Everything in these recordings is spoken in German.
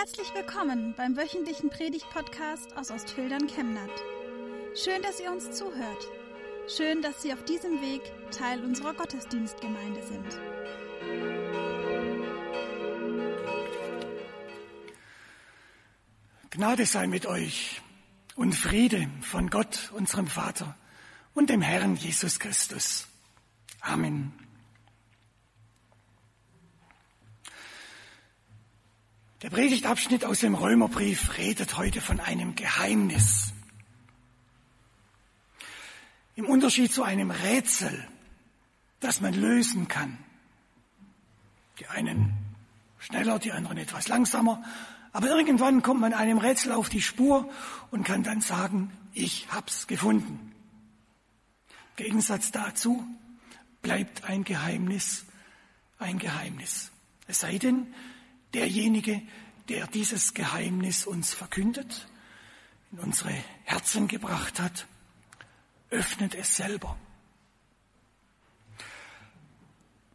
Herzlich willkommen beim wöchentlichen Predigt-Podcast aus Ostfildern Chemnat. Schön, dass ihr uns zuhört. Schön, dass Sie auf diesem Weg Teil unserer Gottesdienstgemeinde sind. Gnade sei mit euch und Friede von Gott, unserem Vater und dem Herrn Jesus Christus. Amen. Der Predigtabschnitt aus dem Römerbrief redet heute von einem Geheimnis. Im Unterschied zu einem Rätsel, das man lösen kann. Die einen schneller, die anderen etwas langsamer. Aber irgendwann kommt man einem Rätsel auf die Spur und kann dann sagen, ich hab's gefunden. Im Gegensatz dazu bleibt ein Geheimnis ein Geheimnis. Es sei denn, derjenige, der dieses Geheimnis uns verkündet, in unsere Herzen gebracht hat, öffnet es selber.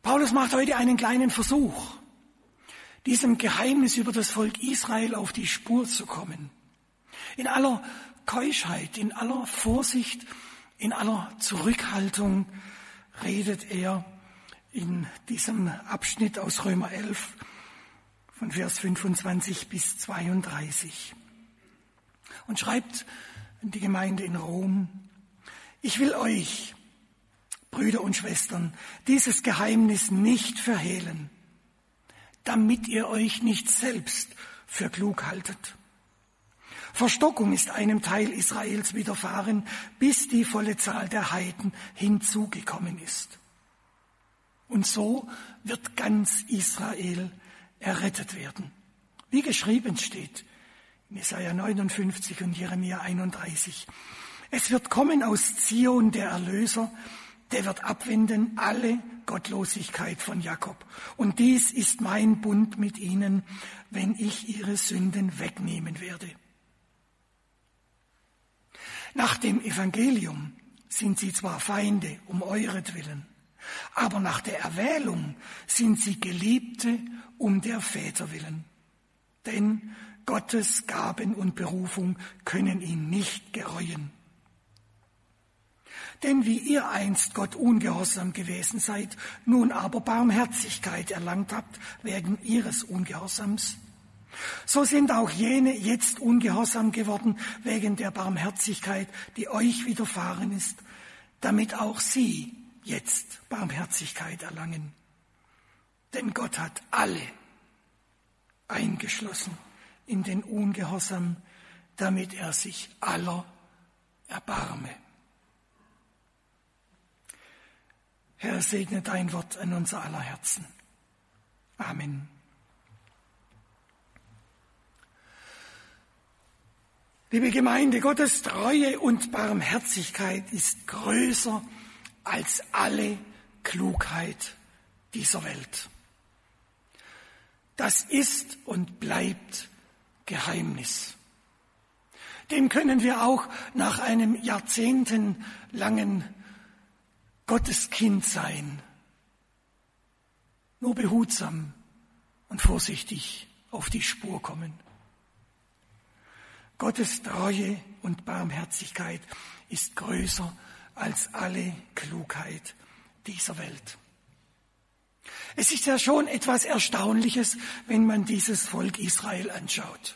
Paulus macht heute einen kleinen Versuch, diesem Geheimnis über das Volk Israel auf die Spur zu kommen. In aller Keuschheit, in aller Vorsicht, in aller Zurückhaltung redet er in diesem Abschnitt aus Römer 11 von Vers 25 bis 32 und schreibt an die Gemeinde in Rom, ich will euch, Brüder und Schwestern, dieses Geheimnis nicht verhehlen, damit ihr euch nicht selbst für klug haltet. Verstockung ist einem Teil Israels widerfahren, bis die volle Zahl der Heiden hinzugekommen ist. Und so wird ganz Israel errettet werden. Wie geschrieben steht Jesaja 59 und Jeremia 31. Es wird kommen aus Zion der Erlöser, der wird abwenden alle Gottlosigkeit von Jakob. Und dies ist mein Bund mit ihnen, wenn ich ihre Sünden wegnehmen werde. Nach dem Evangelium sind sie zwar Feinde um euretwillen, aber nach der Erwählung sind sie Geliebte um der Väter willen. Denn Gottes Gaben und Berufung können ihn nicht gereuen. Denn wie ihr einst Gott ungehorsam gewesen seid, nun aber Barmherzigkeit erlangt habt wegen ihres Ungehorsams, so sind auch jene jetzt ungehorsam geworden wegen der Barmherzigkeit, die euch widerfahren ist, damit auch sie jetzt Barmherzigkeit erlangen. Denn Gott hat alle eingeschlossen in den Ungehorsam, damit er sich aller erbarme. Herr, segne dein Wort an unser aller Herzen. Amen. Liebe Gemeinde, Gottes Treue und Barmherzigkeit ist größer als alle Klugheit dieser Welt. Das ist und bleibt Geheimnis. Dem können wir auch nach einem jahrzehntelangen Gotteskind sein. Nur behutsam und vorsichtig auf die Spur kommen. Gottes Treue und Barmherzigkeit ist größer als alle Klugheit dieser Welt. Es ist ja schon etwas Erstaunliches, wenn man dieses Volk Israel anschaut.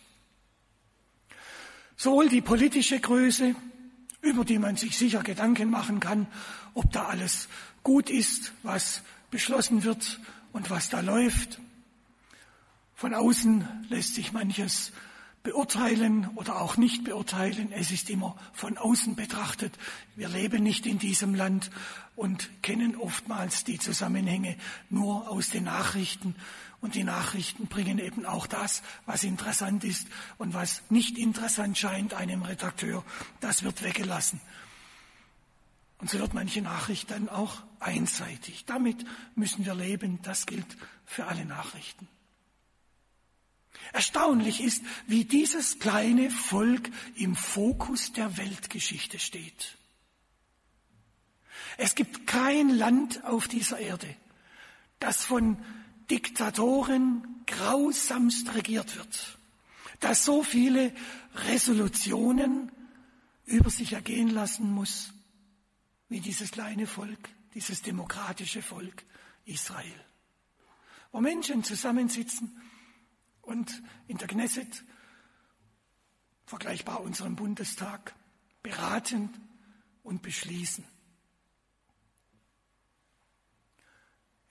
Sowohl die politische Größe, über die man sich sicher Gedanken machen kann, ob da alles gut ist, was beschlossen wird und was da läuft. Von außen lässt sich manches beurteilen oder auch nicht beurteilen. Es ist immer von außen betrachtet. Wir leben nicht in diesem Land und kennen oftmals die Zusammenhänge nur aus den Nachrichten. Und die Nachrichten bringen eben auch das, was interessant ist und was nicht interessant scheint einem Redakteur, das wird weggelassen. Und so wird manche Nachricht dann auch einseitig. Damit müssen wir leben. Das gilt für alle Nachrichten. Erstaunlich ist, wie dieses kleine Volk im Fokus der Weltgeschichte steht. Es gibt kein Land auf dieser Erde, das von Diktatoren grausamst regiert wird, das so viele Resolutionen über sich ergehen lassen muss, wie dieses kleine Volk, dieses demokratische Volk Israel. Wo Menschen zusammensitzen und in der Knesset, vergleichbar unserem Bundestag, beraten und beschließen.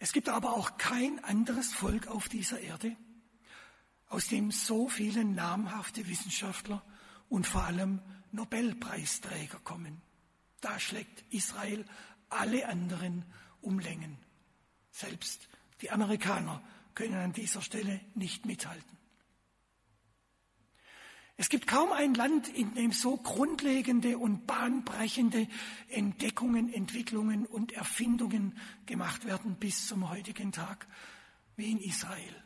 Es gibt aber auch kein anderes Volk auf dieser Erde, aus dem so viele namhafte Wissenschaftler und vor allem Nobelpreisträger kommen. Da schlägt Israel alle anderen um Längen. Selbst die Amerikaner können an dieser Stelle nicht mithalten. Es gibt kaum ein Land, in dem so grundlegende und bahnbrechende Entdeckungen, Entwicklungen und Erfindungen gemacht werden bis zum heutigen Tag wie in Israel.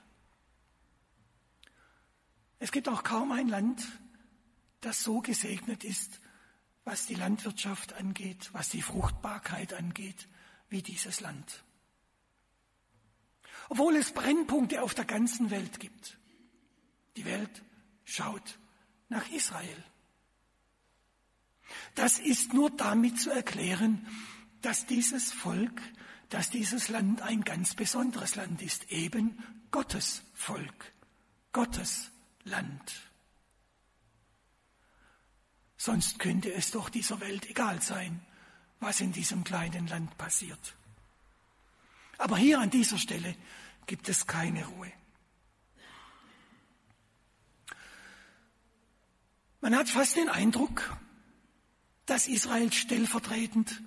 Es gibt auch kaum ein Land, das so gesegnet ist, was die Landwirtschaft angeht, was die Fruchtbarkeit angeht, wie dieses Land. Obwohl es Brennpunkte auf der ganzen Welt gibt. Die Welt schaut nach Israel. Das ist nur damit zu erklären, dass dieses Volk, dass dieses Land ein ganz besonderes Land ist, eben Gottes Volk, Gottes Land. Sonst könnte es doch dieser Welt egal sein, was in diesem kleinen Land passiert. Aber hier an dieser Stelle gibt es keine Ruhe. Man hat fast den Eindruck, dass Israel stellvertretend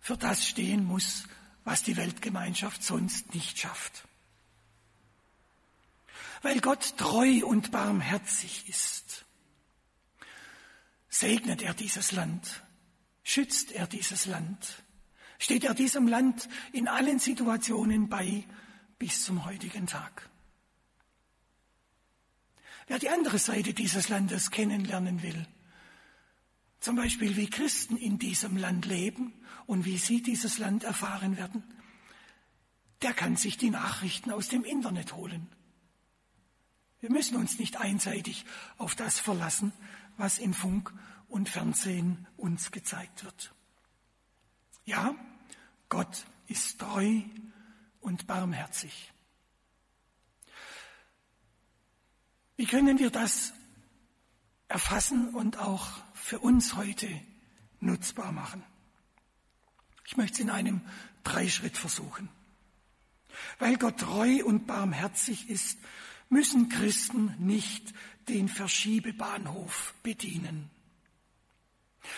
für das stehen muss, was die Weltgemeinschaft sonst nicht schafft. Weil Gott treu und barmherzig ist, segnet er dieses Land, schützt er dieses Land, steht er diesem Land in allen Situationen bei bis zum heutigen Tag. Wer die andere Seite dieses Landes kennenlernen will, zum Beispiel wie Christen in diesem Land leben und wie sie dieses Land erfahren werden, der kann sich die Nachrichten aus dem Internet holen. Wir müssen uns nicht einseitig auf das verlassen, was in Funk und Fernsehen uns gezeigt wird. Ja, Gott ist treu und barmherzig. Wie können wir das erfassen und auch für uns heute nutzbar machen? Ich möchte es in einem Dreischritt versuchen. Weil Gott treu und barmherzig ist, müssen Christen nicht den Verschiebebahnhof bedienen.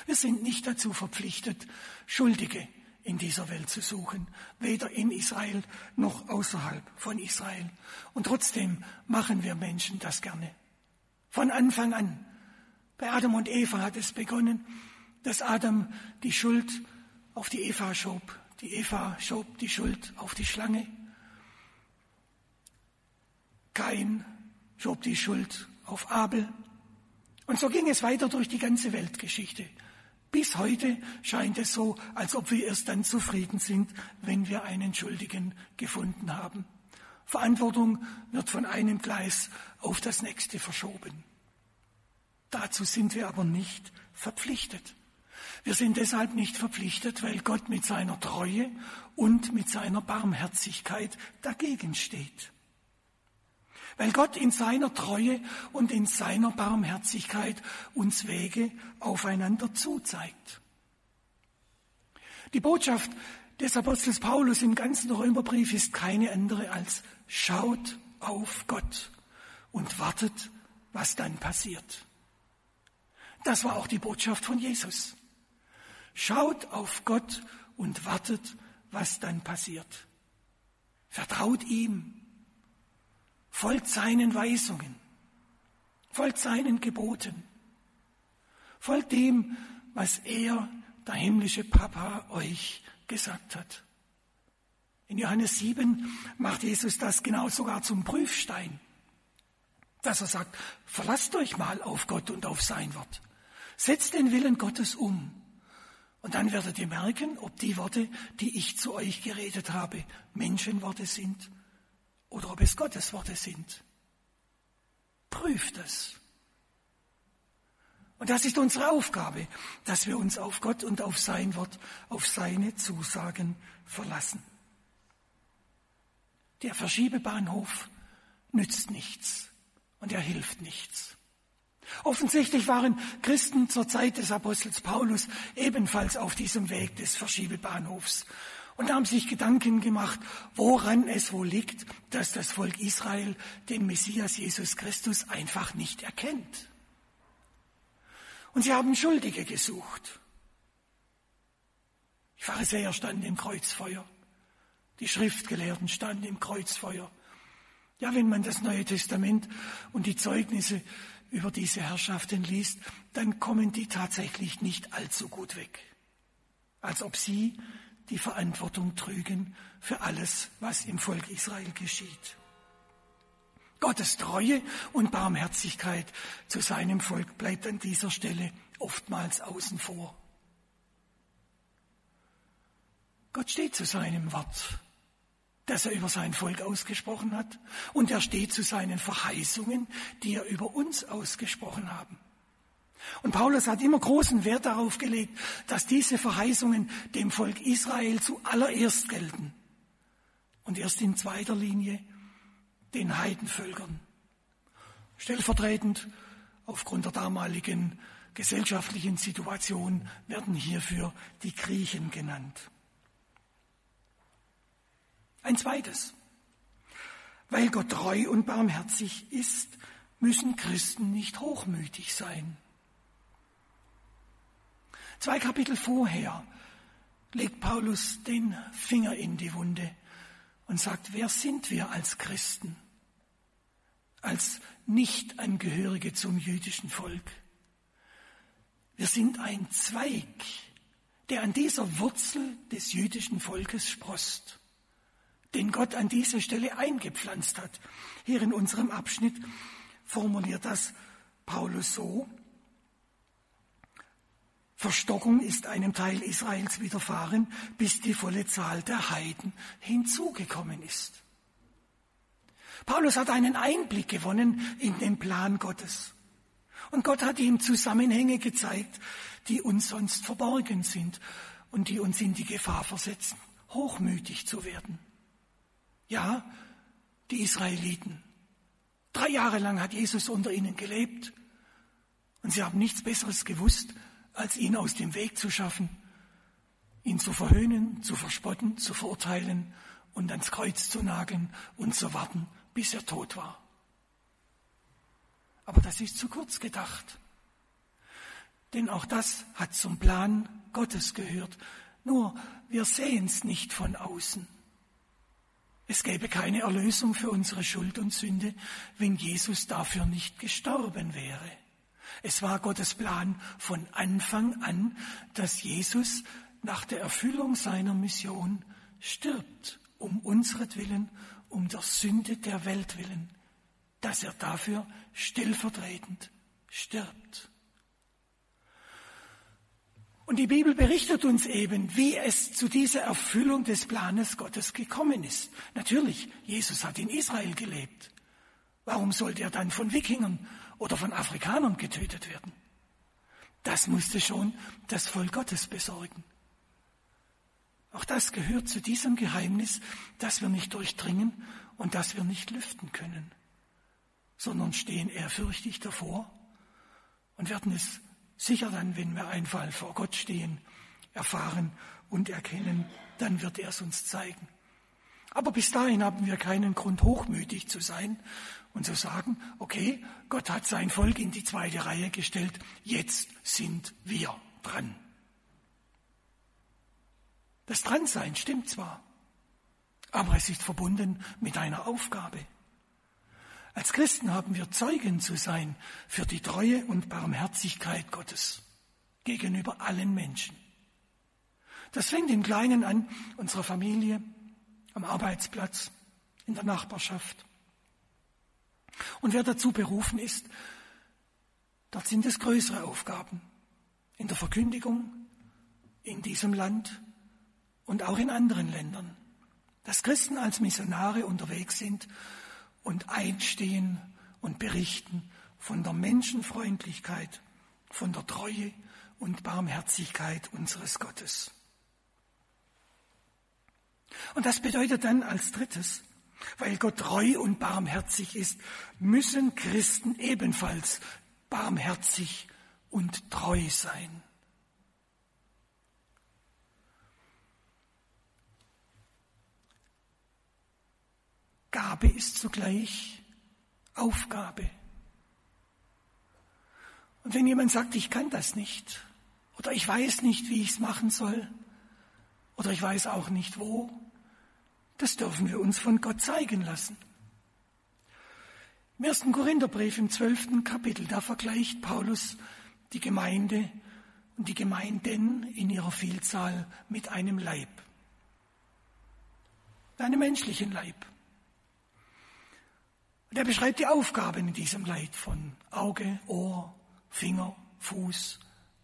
Wir sind nicht dazu verpflichtet, Schuldige in dieser Welt zu suchen, weder in Israel noch außerhalb von Israel. Und trotzdem machen wir Menschen das gerne. Von Anfang an. Bei Adam und Eva hat es begonnen, dass Adam die Schuld auf die Eva schob. Die Eva schob die Schuld auf die Schlange. Kain schob die Schuld auf Abel. Und so ging es weiter durch die ganze Weltgeschichte. Bis heute scheint es so, als ob wir erst dann zufrieden sind, wenn wir einen Schuldigen gefunden haben. Verantwortung wird von einem Gleis auf das nächste verschoben. Dazu sind wir aber nicht verpflichtet. Wir sind deshalb nicht verpflichtet, weil Gott mit seiner Treue und mit seiner Barmherzigkeit dagegen steht weil Gott in seiner Treue und in seiner Barmherzigkeit uns Wege aufeinander zuzeigt. Die Botschaft des Apostels Paulus im ganzen Römerbrief ist keine andere als schaut auf Gott und wartet, was dann passiert. Das war auch die Botschaft von Jesus. Schaut auf Gott und wartet, was dann passiert. Vertraut ihm, folgt seinen Weisungen, folgt seinen Geboten, folgt dem, was er, der himmlische Papa, euch gesagt hat. In Johannes 7 macht Jesus das genau sogar zum Prüfstein, dass er sagt, verlasst euch mal auf Gott und auf sein Wort. Setzt den Willen Gottes um. Und dann werdet ihr merken, ob die Worte, die ich zu euch geredet habe, Menschenworte sind oder ob es Gottes Worte sind. Prüft es. Und das ist unsere Aufgabe, dass wir uns auf Gott und auf sein Wort, auf seine Zusagen verlassen. Der Verschiebebahnhof nützt nichts und er hilft nichts. Offensichtlich waren Christen zur Zeit des Apostels Paulus ebenfalls auf diesem Weg des Verschiebebahnhofs und haben sich Gedanken gemacht, woran es wohl liegt, dass das Volk Israel den Messias Jesus Christus einfach nicht erkennt. Und sie haben Schuldige gesucht. Die Pharisäer standen im Kreuzfeuer. Die Schriftgelehrten standen im Kreuzfeuer. Ja, wenn man das Neue Testament und die Zeugnisse über diese Herrschaften liest, dann kommen die tatsächlich nicht allzu gut weg. Als ob sie die Verantwortung trügen für alles, was im Volk Israel geschieht. Gottes Treue und Barmherzigkeit zu seinem Volk bleibt an dieser Stelle oftmals außen vor. Gott steht zu seinem Wort das er über sein Volk ausgesprochen hat. Und er steht zu seinen Verheißungen, die er über uns ausgesprochen haben. Und Paulus hat immer großen Wert darauf gelegt, dass diese Verheißungen dem Volk Israel zuallererst gelten. Und erst in zweiter Linie den Heidenvölkern. Stellvertretend aufgrund der damaligen gesellschaftlichen Situation werden hierfür die Griechen genannt. Ein zweites. Weil Gott treu und barmherzig ist, müssen Christen nicht hochmütig sein. Zwei Kapitel vorher legt Paulus den Finger in die Wunde und sagt, wer sind wir als Christen, als Nichtangehörige zum jüdischen Volk? Wir sind ein Zweig, der an dieser Wurzel des jüdischen Volkes sprost den Gott an diese Stelle eingepflanzt hat. Hier in unserem Abschnitt formuliert das Paulus so. Verstockung ist einem Teil Israels widerfahren, bis die volle Zahl der Heiden hinzugekommen ist. Paulus hat einen Einblick gewonnen in den Plan Gottes. Und Gott hat ihm Zusammenhänge gezeigt, die uns sonst verborgen sind und die uns in die Gefahr versetzen, hochmütig zu werden. Ja, die Israeliten. Drei Jahre lang hat Jesus unter ihnen gelebt und sie haben nichts Besseres gewusst, als ihn aus dem Weg zu schaffen, ihn zu verhöhnen, zu verspotten, zu verurteilen und ans Kreuz zu nageln und zu warten, bis er tot war. Aber das ist zu kurz gedacht. Denn auch das hat zum Plan Gottes gehört. Nur wir sehen es nicht von außen. Es gäbe keine Erlösung für unsere Schuld und Sünde, wenn Jesus dafür nicht gestorben wäre. Es war Gottes Plan von Anfang an, dass Jesus nach der Erfüllung seiner Mission stirbt, um unseretwillen, um der Sünde der Welt willen, dass er dafür stellvertretend stirbt. Und die Bibel berichtet uns eben, wie es zu dieser Erfüllung des Planes Gottes gekommen ist. Natürlich, Jesus hat in Israel gelebt. Warum sollte er dann von Wikingern oder von Afrikanern getötet werden? Das musste schon das Volk Gottes besorgen. Auch das gehört zu diesem Geheimnis, das wir nicht durchdringen und das wir nicht lüften können, sondern stehen ehrfürchtig davor und werden es Sicher dann, wenn wir einmal vor Gott stehen, erfahren und erkennen, dann wird er es uns zeigen. Aber bis dahin haben wir keinen Grund, hochmütig zu sein und zu sagen, okay, Gott hat sein Volk in die zweite Reihe gestellt, jetzt sind wir dran. Das Dransein stimmt zwar, aber es ist verbunden mit einer Aufgabe. Als Christen haben wir Zeugen zu sein für die Treue und Barmherzigkeit Gottes gegenüber allen Menschen. Das fängt im Kleinen an, unserer Familie, am Arbeitsplatz, in der Nachbarschaft. Und wer dazu berufen ist, dort sind es größere Aufgaben. In der Verkündigung, in diesem Land und auch in anderen Ländern. Dass Christen als Missionare unterwegs sind und einstehen und berichten von der Menschenfreundlichkeit, von der Treue und Barmherzigkeit unseres Gottes. Und das bedeutet dann als drittes, weil Gott treu und barmherzig ist, müssen Christen ebenfalls barmherzig und treu sein. Gabe ist zugleich Aufgabe. Und wenn jemand sagt, ich kann das nicht, oder ich weiß nicht, wie ich es machen soll, oder ich weiß auch nicht wo, das dürfen wir uns von Gott zeigen lassen. Im ersten Korintherbrief im zwölften Kapitel, da vergleicht Paulus die Gemeinde und die Gemeinden in ihrer Vielzahl mit einem Leib, einem menschlichen Leib. Und er beschreibt die Aufgaben in diesem Leib von Auge, Ohr, Finger, Fuß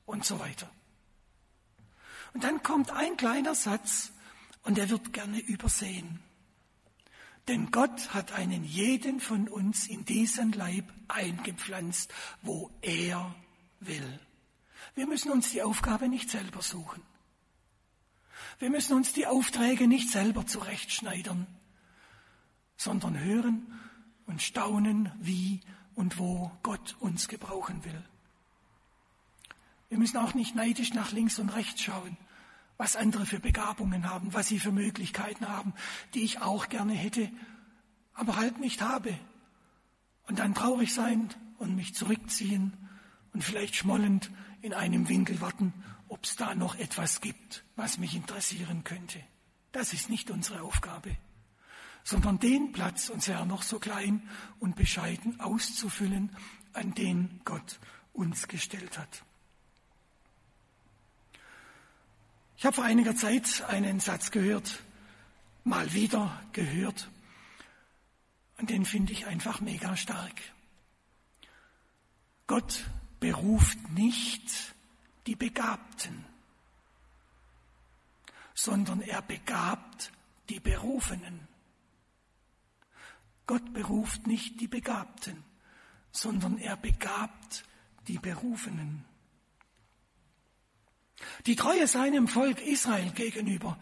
und so weiter. Und dann kommt ein kleiner Satz und er wird gerne übersehen. Denn Gott hat einen jeden von uns in diesen Leib eingepflanzt, wo er will. Wir müssen uns die Aufgabe nicht selber suchen. Wir müssen uns die Aufträge nicht selber zurechtschneidern, sondern hören und staunen, wie und wo Gott uns gebrauchen will. Wir müssen auch nicht neidisch nach links und rechts schauen, was andere für Begabungen haben, was sie für Möglichkeiten haben, die ich auch gerne hätte, aber halt nicht habe. Und dann traurig sein und mich zurückziehen und vielleicht schmollend in einem Winkel warten, ob es da noch etwas gibt, was mich interessieren könnte. Das ist nicht unsere Aufgabe sondern den Platz, und sehr noch so klein und bescheiden, auszufüllen, an den Gott uns gestellt hat. Ich habe vor einiger Zeit einen Satz gehört, mal wieder gehört, und den finde ich einfach mega stark. Gott beruft nicht die Begabten, sondern er begabt die Berufenen. Gott beruft nicht die Begabten, sondern er begabt die Berufenen. Die Treue seinem Volk Israel gegenüber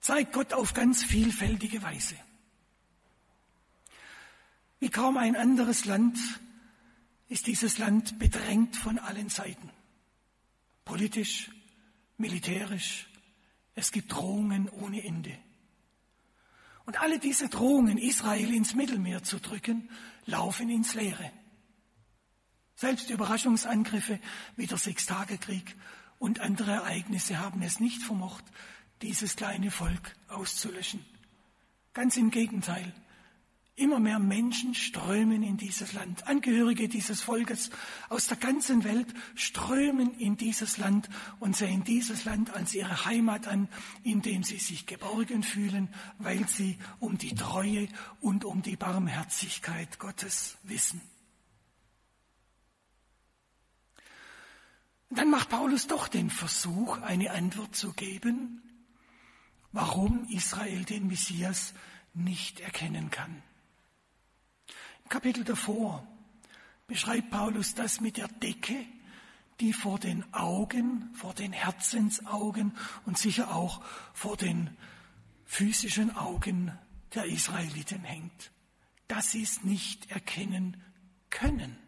zeigt Gott auf ganz vielfältige Weise. Wie kaum ein anderes Land ist dieses Land bedrängt von allen Seiten. Politisch, militärisch, es gibt Drohungen ohne Ende. Und alle diese Drohungen, Israel ins Mittelmeer zu drücken, laufen ins Leere. Selbst Überraschungsangriffe wie der Sechstagekrieg und andere Ereignisse haben es nicht vermocht, dieses kleine Volk auszulöschen. Ganz im Gegenteil. Immer mehr Menschen strömen in dieses Land. Angehörige dieses Volkes aus der ganzen Welt strömen in dieses Land und sehen dieses Land als ihre Heimat an, in dem sie sich geborgen fühlen, weil sie um die Treue und um die Barmherzigkeit Gottes wissen. Dann macht Paulus doch den Versuch, eine Antwort zu geben, warum Israel den Messias nicht erkennen kann. Kapitel davor beschreibt Paulus das mit der Decke, die vor den Augen, vor den Herzensaugen und sicher auch vor den physischen Augen der Israeliten hängt, dass sie es nicht erkennen können.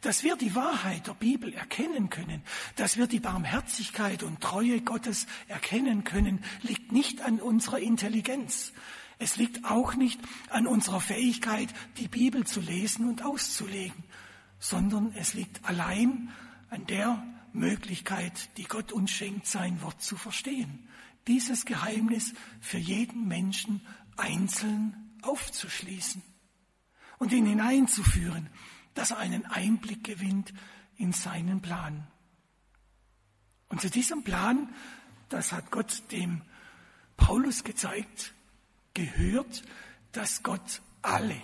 Dass wir die Wahrheit der Bibel erkennen können, dass wir die Barmherzigkeit und Treue Gottes erkennen können, liegt nicht an unserer Intelligenz, es liegt auch nicht an unserer Fähigkeit, die Bibel zu lesen und auszulegen, sondern es liegt allein an der Möglichkeit, die Gott uns schenkt, sein Wort zu verstehen. Dieses Geheimnis für jeden Menschen einzeln aufzuschließen und ihn hineinzuführen, dass er einen Einblick gewinnt in seinen Plan. Und zu diesem Plan, das hat Gott dem Paulus gezeigt, gehört, dass Gott alle,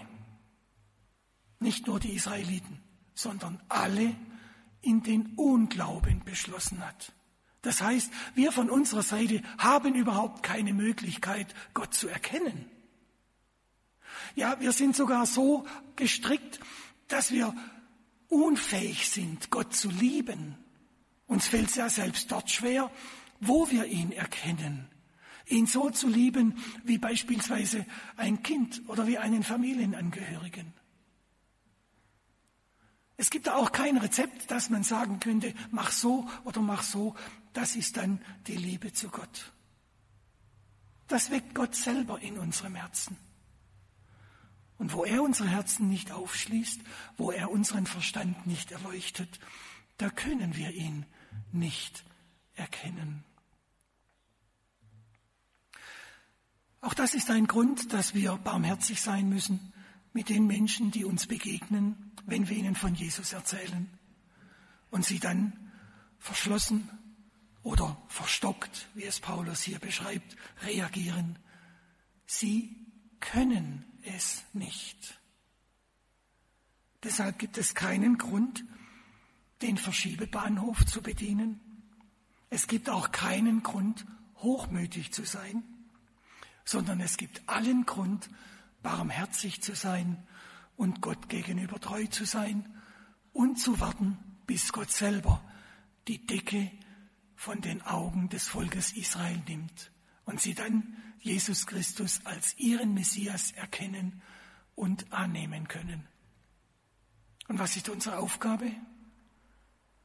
nicht nur die Israeliten, sondern alle in den Unglauben beschlossen hat. Das heißt, wir von unserer Seite haben überhaupt keine Möglichkeit, Gott zu erkennen. Ja, wir sind sogar so gestrickt, dass wir unfähig sind, Gott zu lieben. Uns fällt es ja selbst dort schwer, wo wir ihn erkennen. Ihn so zu lieben wie beispielsweise ein Kind oder wie einen Familienangehörigen. Es gibt auch kein Rezept, dass man sagen könnte, mach so oder mach so. Das ist dann die Liebe zu Gott. Das weckt Gott selber in unserem Herzen. Und wo er unsere Herzen nicht aufschließt, wo er unseren Verstand nicht erleuchtet, da können wir ihn nicht erkennen. Auch das ist ein Grund, dass wir barmherzig sein müssen mit den Menschen, die uns begegnen, wenn wir ihnen von Jesus erzählen und sie dann verschlossen oder verstockt, wie es Paulus hier beschreibt, reagieren. Sie können es nicht. Deshalb gibt es keinen Grund, den Verschiebebahnhof zu bedienen. Es gibt auch keinen Grund, hochmütig zu sein, sondern es gibt allen Grund, barmherzig zu sein und Gott gegenüber treu zu sein und zu warten, bis Gott selber die Decke von den Augen des Volkes Israel nimmt und sie dann Jesus Christus als ihren Messias erkennen und annehmen können. Und was ist unsere Aufgabe?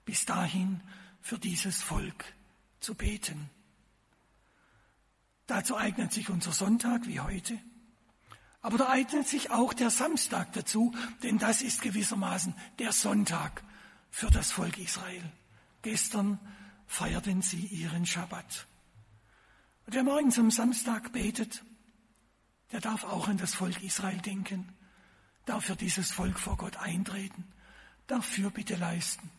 Bis dahin für dieses Volk zu beten. Dazu eignet sich unser Sonntag wie heute. Aber da eignet sich auch der Samstag dazu, denn das ist gewissermaßen der Sonntag für das Volk Israel. Gestern feierten sie ihren Schabbat. Und wer morgens am Samstag betet, der darf auch an das Volk Israel denken, darf für dieses Volk vor Gott eintreten, darf Fürbitte leisten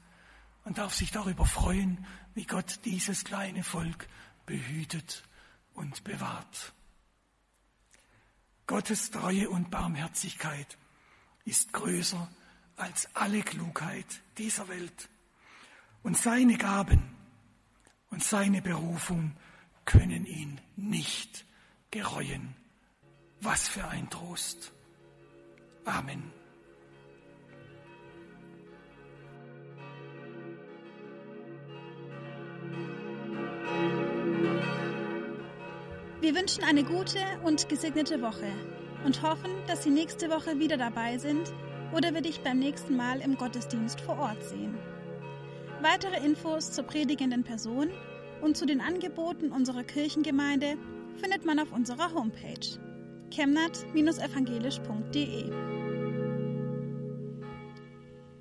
und darf sich darüber freuen, wie Gott dieses kleine Volk behütet und bewahrt. Gottes Treue und Barmherzigkeit ist größer als alle Klugheit dieser Welt. Und seine Gaben und seine Berufung können ihn nicht gereuen. Was für ein Trost. Amen. Wir wünschen eine gute und gesegnete Woche und hoffen, dass Sie nächste Woche wieder dabei sind oder wir dich beim nächsten Mal im Gottesdienst vor Ort sehen. Weitere Infos zur predigenden Person und zu den Angeboten unserer Kirchengemeinde findet man auf unserer Homepage chemnat-evangelisch.de.